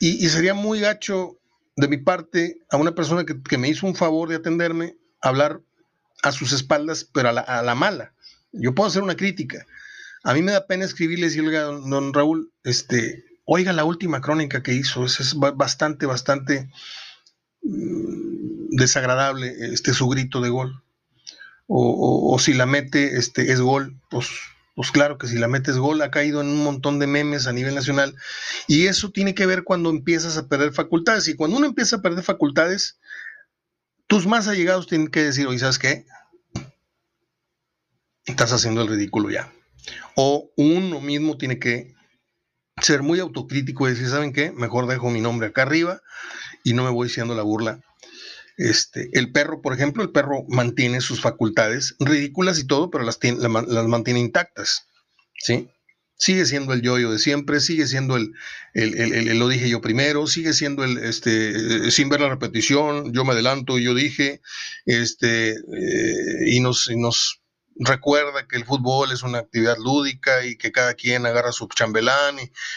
A: y, sería muy gacho de mi parte a una persona que, me hizo un favor de atenderme, hablar a sus espaldas, pero a la, a la mala. Yo puedo hacer una crítica, a mí me da pena escribirle y decirle, don Raúl, este, oiga la última crónica que hizo, es, bastante, bastante mm, desagradable este su grito de gol. O, si la mete, este, es gol, pues, pues claro que si la metes gol, ha caído en un montón de memes a nivel nacional. Y eso tiene que ver cuando empiezas a perder facultades. Y cuando uno empieza a perder facultades, tus más allegados tienen que decir, oye, ¿sabes qué? Estás haciendo el ridículo ya. O uno mismo tiene que ser muy autocrítico y decir, ¿saben qué? Mejor dejo mi nombre acá arriba y no me voy haciendo la burla. Este, el perro, por ejemplo, el perro mantiene sus facultades ridículas y todo, pero las, las mantiene intactas. ¿sí? Sigue siendo el yo-yo de siempre, sigue siendo el, el, lo dije yo primero, sigue siendo el, este, sin ver la repetición, yo me adelanto y yo dije, este, eh, y, nos, y nos recuerda que el fútbol es una actividad lúdica y que cada quien agarra su chambelán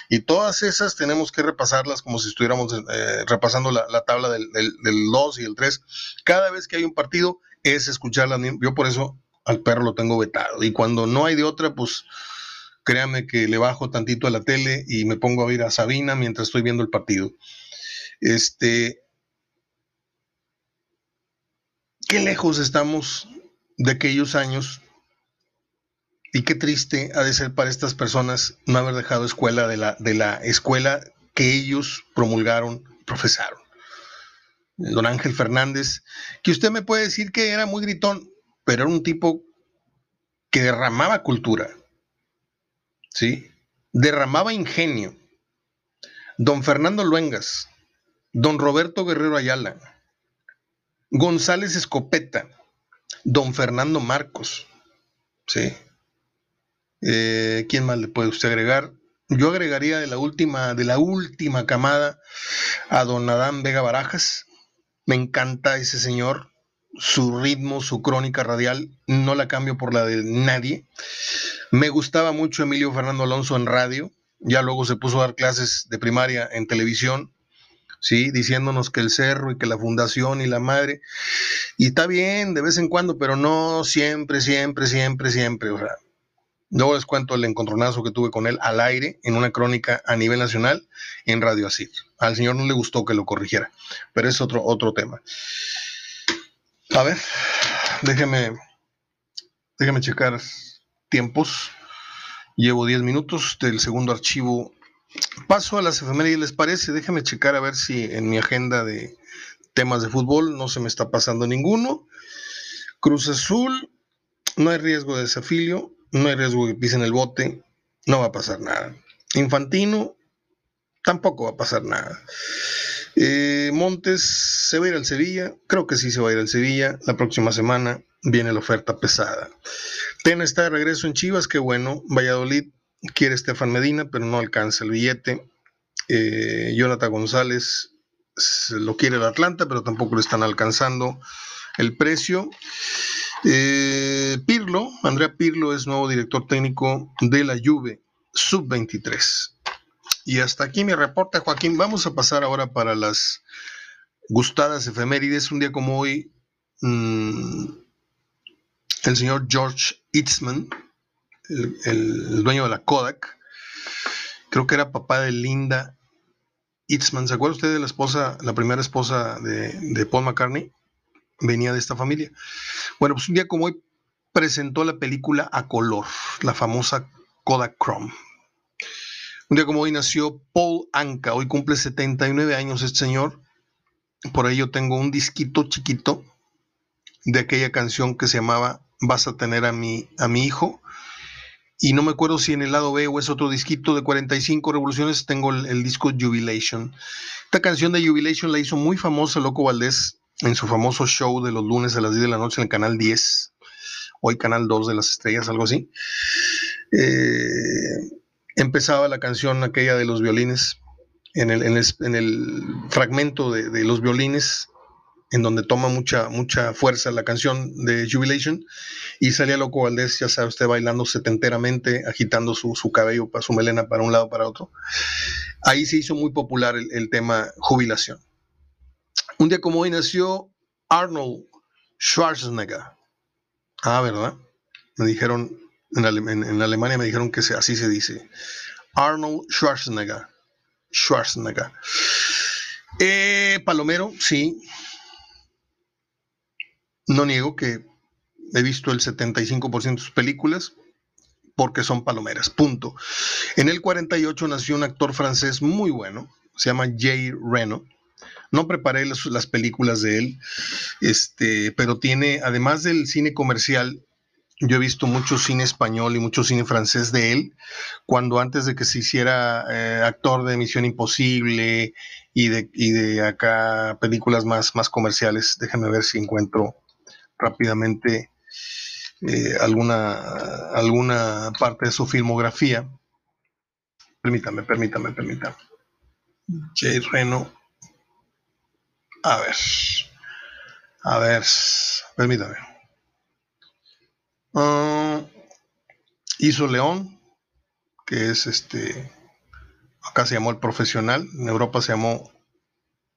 A: y, todas esas tenemos que repasarlas como si estuviéramos eh, repasando la, tabla del, del, 2 y el 3. Cada vez que hay un partido es escucharla. Yo por eso al perro lo tengo vetado y cuando no hay de otra, pues créame que le bajo tantito a la tele y me pongo a ver a Sabina mientras estoy viendo el partido. Este, qué lejos estamos de aquellos años y qué triste ha de ser para estas personas no haber dejado escuela de la, de la escuela que ellos promulgaron, profesaron. Don Ángel Fernández, que usted me puede decir que era muy gritón, pero era un tipo que derramaba cultura, ¿sí? Derramaba ingenio. Don Fernando Luengas, don Roberto Guerrero Ayala, González Escopeta, don Fernando Marcos, ¿sí? Eh, ¿Quién más le puede usted agregar? Yo agregaría de la última, de la última camada a don Adán Vega Barajas. Me encanta ese señor, su ritmo, su crónica radial, no la cambio por la de nadie. Me gustaba mucho Emilio Fernando Alonso en radio, ya luego se puso a dar clases de primaria en televisión, ¿sí? Diciéndonos que el cerro y que la fundación y la madre. Y está bien de vez en cuando, pero no siempre, siempre, siempre, siempre. O sea, Luego les cuento el encontronazo que tuve con él al aire en una crónica a nivel nacional en Radio Así. Al señor no le gustó que lo corrigiera, pero es otro, otro tema. A ver, déjeme, déjeme checar tiempos. Llevo 10 minutos del segundo archivo. Paso a las efemérides, ¿les parece? Déjeme checar a ver si en mi agenda de temas de fútbol no se me está pasando ninguno. Cruz Azul, no hay riesgo de desafío no hay riesgo que pisen el bote, no va a pasar nada. Infantino, tampoco va a pasar nada. Eh, Montes se va a ir al Sevilla, creo que sí se va a ir al Sevilla. La próxima semana viene la oferta pesada. Tena está de regreso en Chivas, qué bueno. Valladolid quiere Estefan Medina, pero no alcanza el billete. Eh, Jonathan González lo quiere el Atlanta, pero tampoco le están alcanzando el precio. Eh, Pirlo, Andrea Pirlo es nuevo director técnico de la Juve Sub-23. Y hasta aquí mi reporte, Joaquín. Vamos a pasar ahora para las gustadas efemérides. Un día como hoy, mm, el señor George Eastman, el, dueño de la Kodak, creo que era papá de Linda Eastman. ¿Se acuerda usted de la esposa, la primera esposa de, de Paul McCartney? venía de esta familia. Bueno, pues un día como hoy presentó la película a color, la famosa Kodachrome. Un día como hoy nació Paul Anka, hoy cumple 79 años este señor. Por yo tengo un disquito chiquito de aquella canción que se llamaba Vas a tener a mi, a mi hijo. Y no me acuerdo si en el lado B o es otro disquito de 45 revoluciones, tengo el, el disco Jubilation. Esta canción de Jubilation la hizo muy famosa Loco Valdés en su famoso show de los lunes a las 10 de la noche en el canal 10, hoy canal 2 de las estrellas, algo así. Eh, empezaba la canción aquella de los violines, en el, fragmento de, los violines, en donde toma mucha, mucha fuerza la canción de Jubilation, y salía Loco Valdés, ya sabe usted, bailando setenteramente, agitando su, cabello, para su melena para un lado, para otro. Ahí se hizo muy popular el tema jubilación. Un día como hoy nació Arnold Schwarzenegger. Ah, ¿verdad? Me dijeron, en, Alemania me dijeron que así se dice. Arnold Schwarzenegger. Schwarzenegger. Eh, Palomero, sí. No niego que he visto el 75% de sus películas porque son palomeras, punto. En el 48 nació un actor francés muy bueno, se llama Jay Reno. No preparé las, películas de él, este, pero tiene, además del cine comercial, yo he visto mucho cine español y mucho cine francés de él, cuando antes de que se hiciera eh, actor de Misión Imposible y de, de acá películas más, más comerciales. Déjame ver si encuentro rápidamente eh, alguna, alguna parte de su filmografía. Permítame, permítame, permítame. Jay Reno. A ver. A ver. Permítame. Ah, hizo León, que es este. Acá se llamó el profesional. En Europa se llamó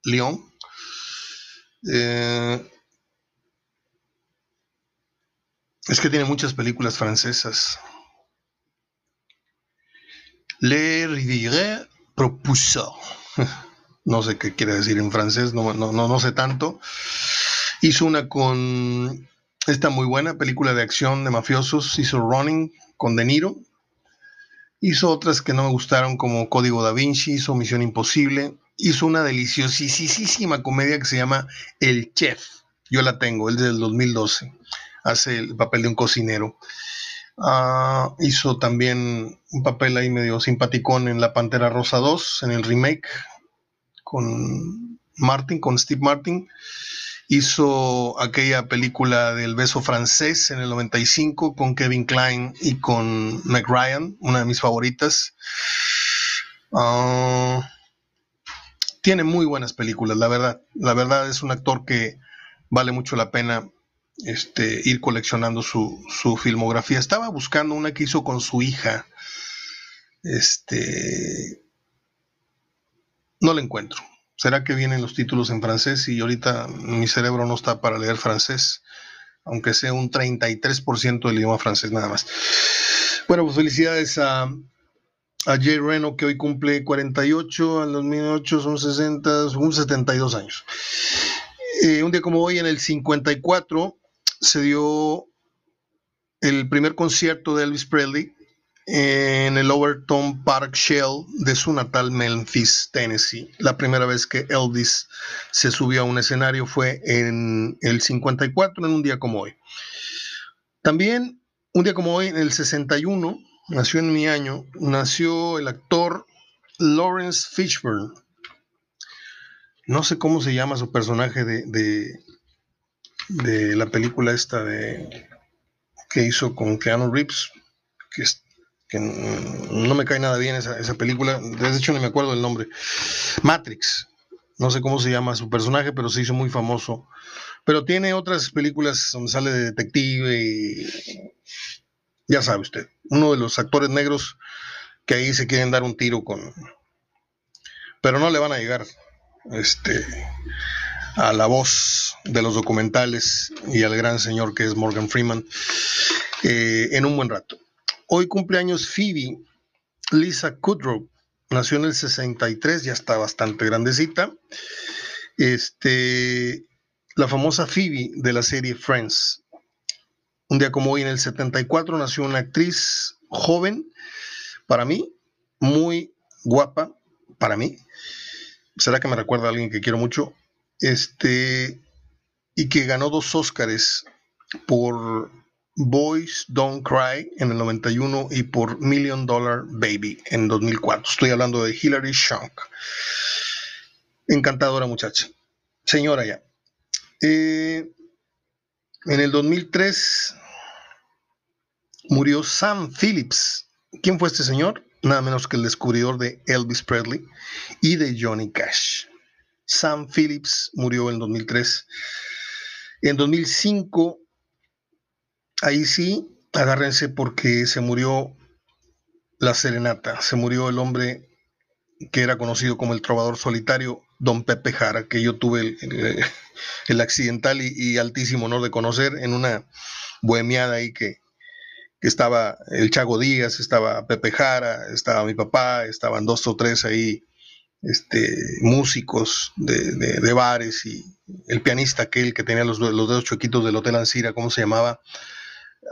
A: León. Eh, es que tiene muchas películas francesas. Le Rivière Propulsor. no sé qué quiere decir en francés, no, no, no, sé tanto. Hizo una con esta muy buena película de acción de mafiosos, hizo Running con De Niro. Hizo otras que no me gustaron como Código da Vinci, hizo Misión Imposible. Hizo una deliciosísima comedia que se llama El Chef. Yo la tengo, es del 2012. Hace el papel de un cocinero. Ah, hizo también un papel ahí medio simpaticón en La Pantera Rosa 2, en el remake, con Martin, con Steve Martin. Hizo aquella película del beso francés en el 95 con Kevin Klein y con Meg una de mis favoritas. Ah, tiene muy buenas películas, la verdad. La verdad es un actor que vale mucho la pena este, ir coleccionando su, su, filmografía. Estaba buscando una que hizo con su hija. Este, no la encuentro. ¿Será que vienen los títulos en francés y ahorita mi cerebro no está para leer francés? Aunque sea un 33% del idioma francés nada más. Bueno, pues felicidades a, a Jay Reno, que hoy cumple 48, al 2008 son 60, son 72 años. Eh, un día como hoy, en el 54, se dio el primer concierto de Elvis Presley en el Overton Park Shell de su natal Memphis, Tennessee. La primera vez que Elvis se subió a un escenario fue en el 54, en un día como hoy. También, un día como hoy, en el 61, nació en mi año, nació el actor Lawrence Fishburne. No sé cómo se llama su personaje de, de, la película esta de que hizo con Keanu Reeves, que que no me cae nada bien esa, esa, película, de hecho no me acuerdo del nombre, Matrix, no sé cómo se llama su personaje, pero se hizo muy famoso, pero tiene otras películas donde sale de detective y ya sabe usted, uno de los actores negros que ahí se quieren dar un tiro con, pero no le van a llegar, este, a la voz de los documentales y al gran señor que es Morgan Freeman eh, en un buen rato. Hoy cumpleaños Phoebe Lisa Kudrow. Nació en el 63, ya está bastante grandecita. Este, la famosa Phoebe de la serie Friends. Un día como hoy, en el 74, nació una actriz joven, para mí, muy guapa, para mí. ¿Será que me recuerda a alguien que quiero mucho? Este, y que ganó dos Óscares por Boys Don't Cry en el 91 y por Million Dollar Baby en 2004. Estoy hablando de Hilary Shank. Encantadora muchacha. Señora ya. Eh, en el 2003 murió Sam Phillips. ¿Quién fue este señor? Nada menos que el descubridor de Elvis Presley y de Johnny Cash. Sam Phillips murió en 2003. En 2005 ahí sí, agárrense porque se murió la serenata, se murió el hombre que era conocido como el trovador solitario, don Pepe Jara, que yo tuve el, accidental y, altísimo honor de conocer en una bohemiada ahí que, estaba el Chago Díaz, estaba Pepe Jara, estaba mi papá, estaban dos o tres ahí este, músicos de, bares y el pianista aquel que tenía los, los dedos chuequitos del Hotel Ancira, ¿cómo se llamaba?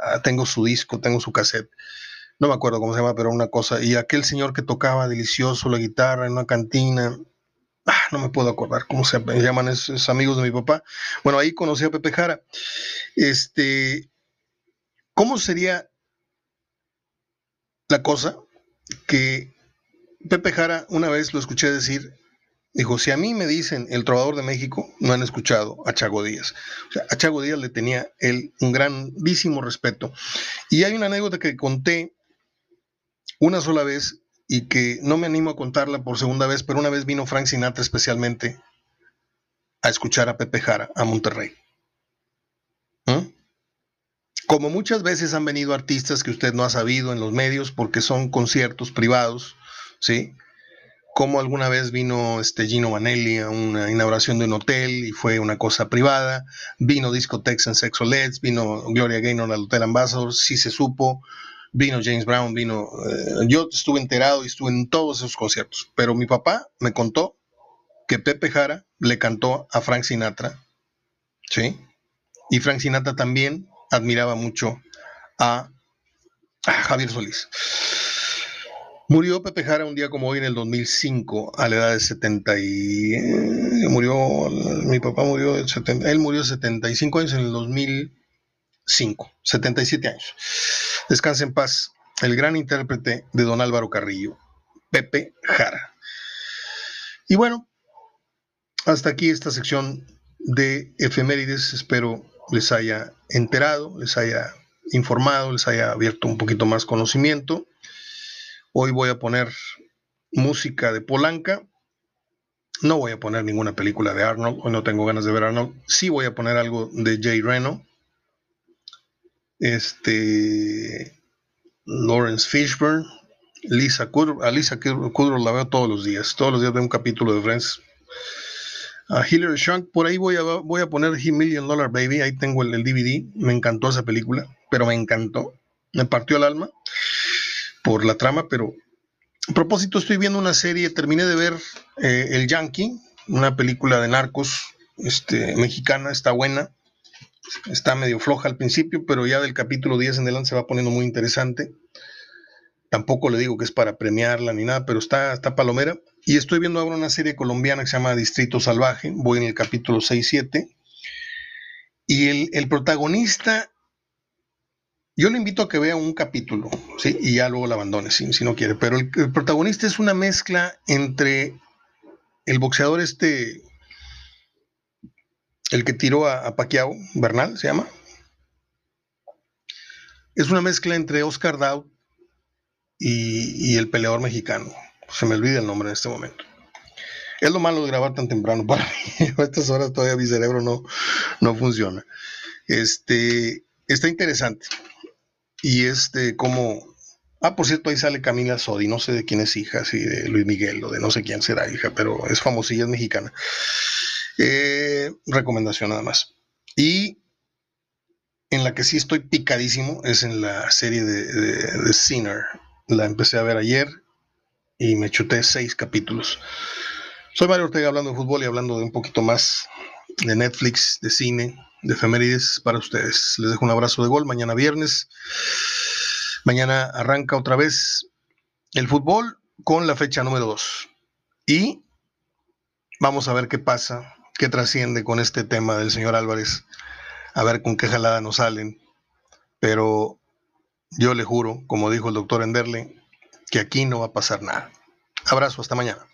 A: Ah, tengo su disco, tengo su cassette, no me acuerdo cómo se llama, pero una cosa, y aquel señor que tocaba delicioso la guitarra en una cantina, ah, no me puedo acordar cómo se llaman esos amigos de mi papá. Bueno, ahí conocí a Pepe Jara. Este, ¿cómo sería la cosa que Pepe Jara una vez lo escuché decir Dijo, si a mí me dicen el trovador de México, no han escuchado a Chago Díaz. O sea, a Chago Díaz le tenía él un grandísimo respeto. Y hay una anécdota que conté una sola vez y que no me animo a contarla por segunda vez, pero una vez vino Frank Sinatra especialmente a escuchar a Pepe Jara a Monterrey. ¿Mm? Como muchas veces han venido artistas que usted no ha sabido en los medios porque son conciertos privados, ¿sí? Como alguna vez vino este Gino Vanelli a una inauguración de un hotel y fue una cosa privada, vino Discotex en Sexo Let's, vino Gloria Gaynor al Hotel Ambassador, sí se supo, vino James Brown, vino, eh, yo estuve enterado y estuve en todos esos conciertos, pero mi papá me contó que Pepe Jara le cantó a Frank Sinatra, ¿sí? Y Frank Sinatra también admiraba mucho a, a Javier Solís. Murió Pepe Jara un día como hoy en el 2005, a la edad de 70 y... Eh, murió, mi papá murió, de 70, él murió de 75 años en el 2005, 77 años. Descanse en paz, el gran intérprete de don Álvaro Carrillo, Pepe Jara. Y bueno, hasta aquí esta sección de efemérides, espero les haya enterado, les haya informado, les haya abierto un poquito más conocimiento. Hoy voy a poner música de Polanca. No voy a poner ninguna película de Arnold. Hoy no tengo ganas de ver Arnold. Sí voy a poner algo de Jay Reno. Este. Lawrence Fishburne. Lisa Kudrow. A Lisa Kudrow la veo todos los días. Todos los días veo un capítulo de Friends. A Hilary Shank, por ahí voy a, voy a poner Million Dollar Baby. Ahí tengo el, el DVD. Me encantó esa película, pero me encantó. Me partió el alma. Por la trama, pero a propósito estoy viendo una serie, terminé de ver eh, El Yankee, una película de narcos este, mexicana, está buena, está medio floja al principio, pero ya del capítulo 10 en adelante se va poniendo muy interesante. Tampoco le digo que es para premiarla ni nada, pero está, está palomera. Y estoy viendo ahora una serie colombiana que se llama Distrito Salvaje, voy en el capítulo 6-7. Y el, el, protagonista, yo le invito a que vea un capítulo, ¿sí? Y ya luego la abandone si, si no quiere. Pero el, protagonista es una mezcla entre el boxeador este, el que tiró a, a Bernal se llama. Es una mezcla entre Oscar y, y, el peleador mexicano. Se me olvida el nombre en este momento. Es lo malo de grabar tan temprano para mí. A estas horas todavía mi cerebro no, no funciona. Este, está interesante. Y este, como. Ah, por cierto, ahí sale Camila Sodi, no sé de quién es hija, si de Luis Miguel o de no sé quién será hija, pero es famosilla, es mexicana. Eh, recomendación nada más. Y en la que sí estoy picadísimo es en la serie de, de, Sinner. La empecé a ver ayer y me chuté seis capítulos. Soy Mario Ortega hablando de fútbol y hablando de un poquito más de Netflix, de cine, de efemérides para ustedes. Les dejo un abrazo de gol mañana viernes. Mañana arranca otra vez el fútbol con la fecha número 2. Y vamos a ver qué pasa, qué trasciende con este tema del señor Álvarez. A ver con qué jalada nos salen. Pero yo le juro, como dijo el doctor Enderle, que aquí no va a pasar nada. Abrazo, hasta mañana.